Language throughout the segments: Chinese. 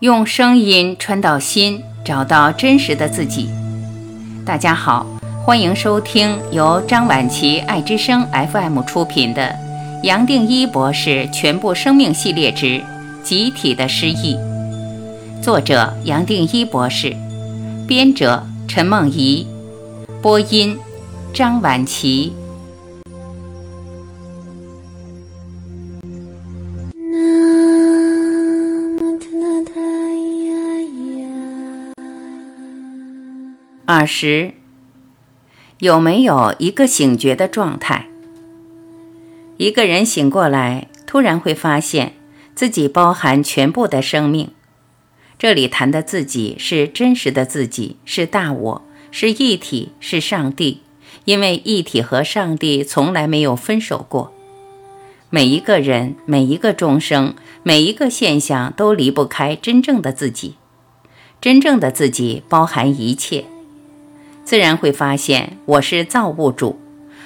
用声音穿到心，找到真实的自己。大家好，欢迎收听由张晚琪爱之声 FM 出品的《杨定一博士全部生命系列之集体的失忆》，作者杨定一博士，编者陈梦怡，播音张晚琪。二十，有没有一个醒觉的状态？一个人醒过来，突然会发现自己包含全部的生命。这里谈的自己是真实的自己，是大我，是一体，是上帝。因为一体和上帝从来没有分手过。每一个人，每一个众生，每一个现象都离不开真正的自己。真正的自己包含一切。自然会发现，我是造物主，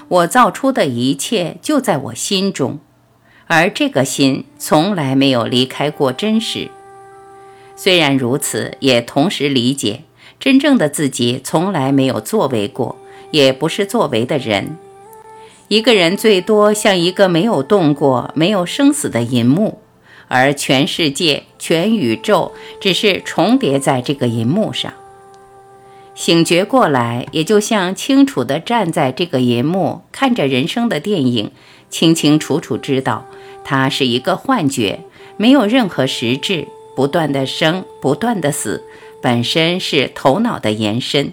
我造出的一切就在我心中，而这个心从来没有离开过真实。虽然如此，也同时理解，真正的自己从来没有作为过，也不是作为的人。一个人最多像一个没有动过、没有生死的银幕，而全世界、全宇宙只是重叠在这个银幕上。醒觉过来，也就像清楚地站在这个银幕，看着人生的电影，清清楚楚知道它是一个幻觉，没有任何实质，不断的生，不断的死，本身是头脑的延伸。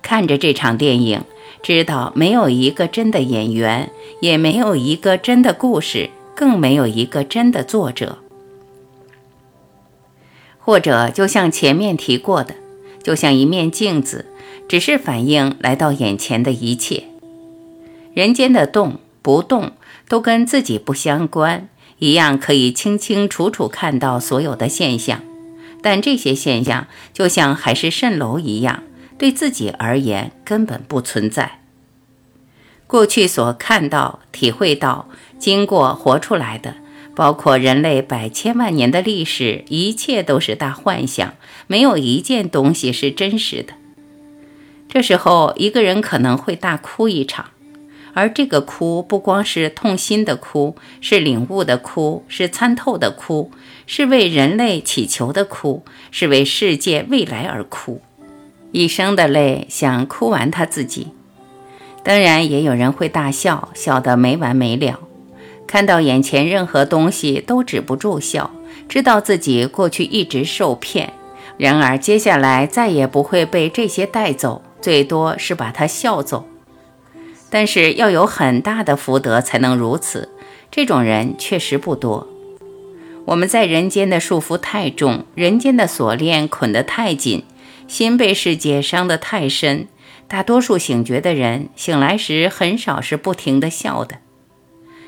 看着这场电影，知道没有一个真的演员，也没有一个真的故事，更没有一个真的作者。或者，就像前面提过的。就像一面镜子，只是反映来到眼前的一切。人间的动不动都跟自己不相关，一样可以清清楚楚看到所有的现象。但这些现象就像海市蜃楼一样，对自己而言根本不存在。过去所看到、体会到、经过、活出来的。包括人类百千万年的历史，一切都是大幻想，没有一件东西是真实的。这时候，一个人可能会大哭一场，而这个哭不光是痛心的哭，是领悟的哭，是参透的哭，是为人类祈求的哭，是为世界未来而哭，一生的泪想哭完他自己。当然，也有人会大笑，笑得没完没了。看到眼前任何东西都止不住笑，知道自己过去一直受骗，然而接下来再也不会被这些带走，最多是把他笑走。但是要有很大的福德才能如此，这种人确实不多。我们在人间的束缚太重，人间的锁链捆得太紧，心被世界伤得太深。大多数醒觉的人醒来时，很少是不停地笑的。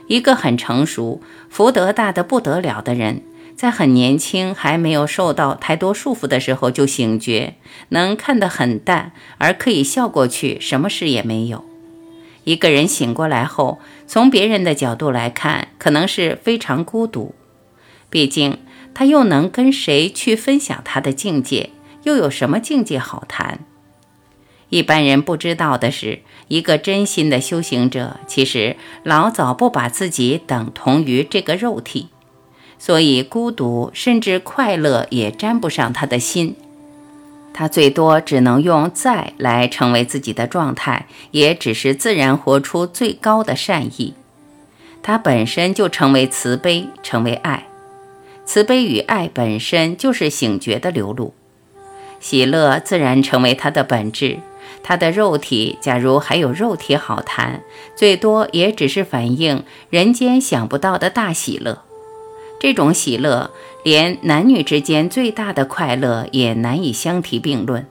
一个很成熟、福德大的不得了的人，在很年轻、还没有受到太多束缚的时候就醒觉，能看得很淡，而可以笑过去，什么事也没有。一个人醒过来后，从别人的角度来看，可能是非常孤独。毕竟，他又能跟谁去分享他的境界？又有什么境界好谈？一般人不知道的是，一个真心的修行者，其实老早不把自己等同于这个肉体，所以孤独甚至快乐也沾不上他的心。他最多只能用在来成为自己的状态，也只是自然活出最高的善意。他本身就成为慈悲，成为爱。慈悲与爱本身就是醒觉的流露，喜乐自然成为他的本质。他的肉体，假如还有肉体好谈，最多也只是反映人间想不到的大喜乐。这种喜乐，连男女之间最大的快乐也难以相提并论。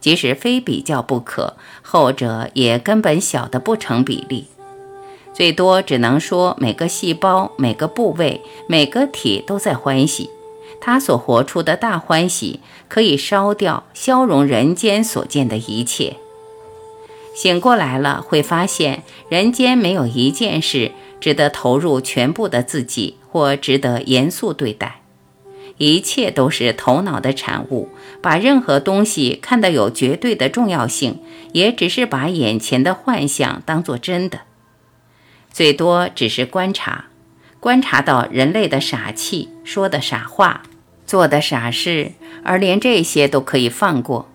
即使非比较不可，后者也根本小得不成比例。最多只能说每个细胞、每个部位、每个体都在欢喜。他所活出的大欢喜，可以烧掉、消融人间所见的一切。醒过来了，会发现人间没有一件事值得投入全部的自己，或值得严肃对待。一切都是头脑的产物，把任何东西看得有绝对的重要性，也只是把眼前的幻象当作真的，最多只是观察，观察到人类的傻气，说的傻话，做的傻事，而连这些都可以放过。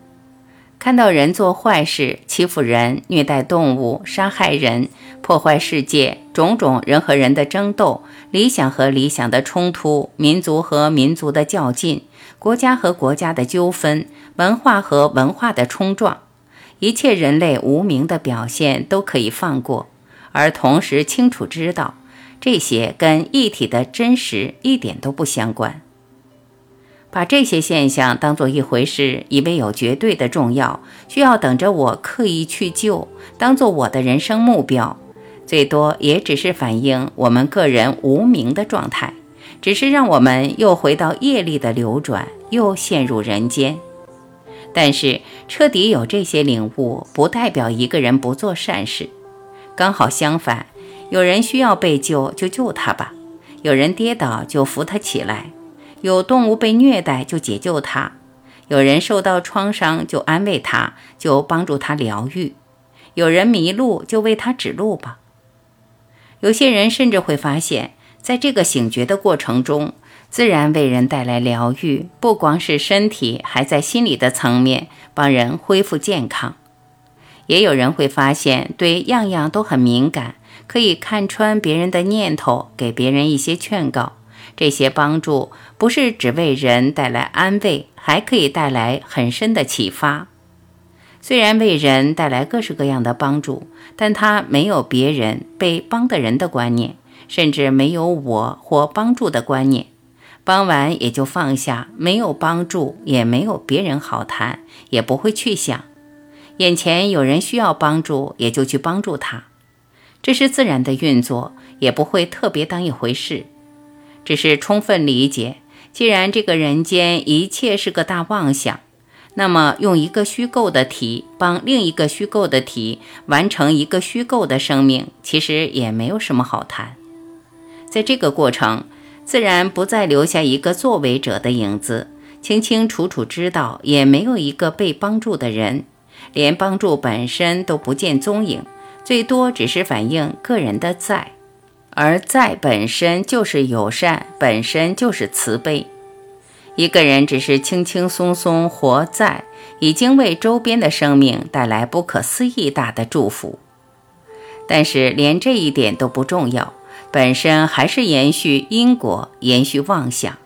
看到人做坏事，欺负人、虐待动物、杀害人、破坏世界，种种人和人的争斗，理想和理想的冲突，民族和民族的较劲，国家和国家的纠纷，文化和文化的冲撞，一切人类无名的表现都可以放过，而同时清楚知道，这些跟一体的真实一点都不相关。把这些现象当做一回事，以为有绝对的重要，需要等着我刻意去救，当做我的人生目标，最多也只是反映我们个人无名的状态，只是让我们又回到业力的流转，又陷入人间。但是彻底有这些领悟，不代表一个人不做善事，刚好相反，有人需要被救，就救他吧；有人跌倒，就扶他起来。有动物被虐待，就解救他；有人受到创伤，就安慰他，就帮助他疗愈；有人迷路，就为他指路吧。有些人甚至会发现，在这个醒觉的过程中，自然为人带来疗愈，不光是身体，还在心理的层面帮人恢复健康。也有人会发现，对样样都很敏感，可以看穿别人的念头，给别人一些劝告。这些帮助不是只为人带来安慰，还可以带来很深的启发。虽然为人带来各式各样的帮助，但他没有别人被帮的人的观念，甚至没有我或帮助的观念。帮完也就放下，没有帮助，也没有别人好谈，也不会去想眼前有人需要帮助，也就去帮助他。这是自然的运作，也不会特别当一回事。只是充分理解，既然这个人间一切是个大妄想，那么用一个虚构的体帮另一个虚构的体完成一个虚构的生命，其实也没有什么好谈。在这个过程，自然不再留下一个作为者的影子，清清楚楚知道，也没有一个被帮助的人，连帮助本身都不见踪影，最多只是反映个人的在。而在本身就是友善，本身就是慈悲。一个人只是轻轻松松活在，已经为周边的生命带来不可思议大的祝福。但是连这一点都不重要，本身还是延续因果，延续妄想。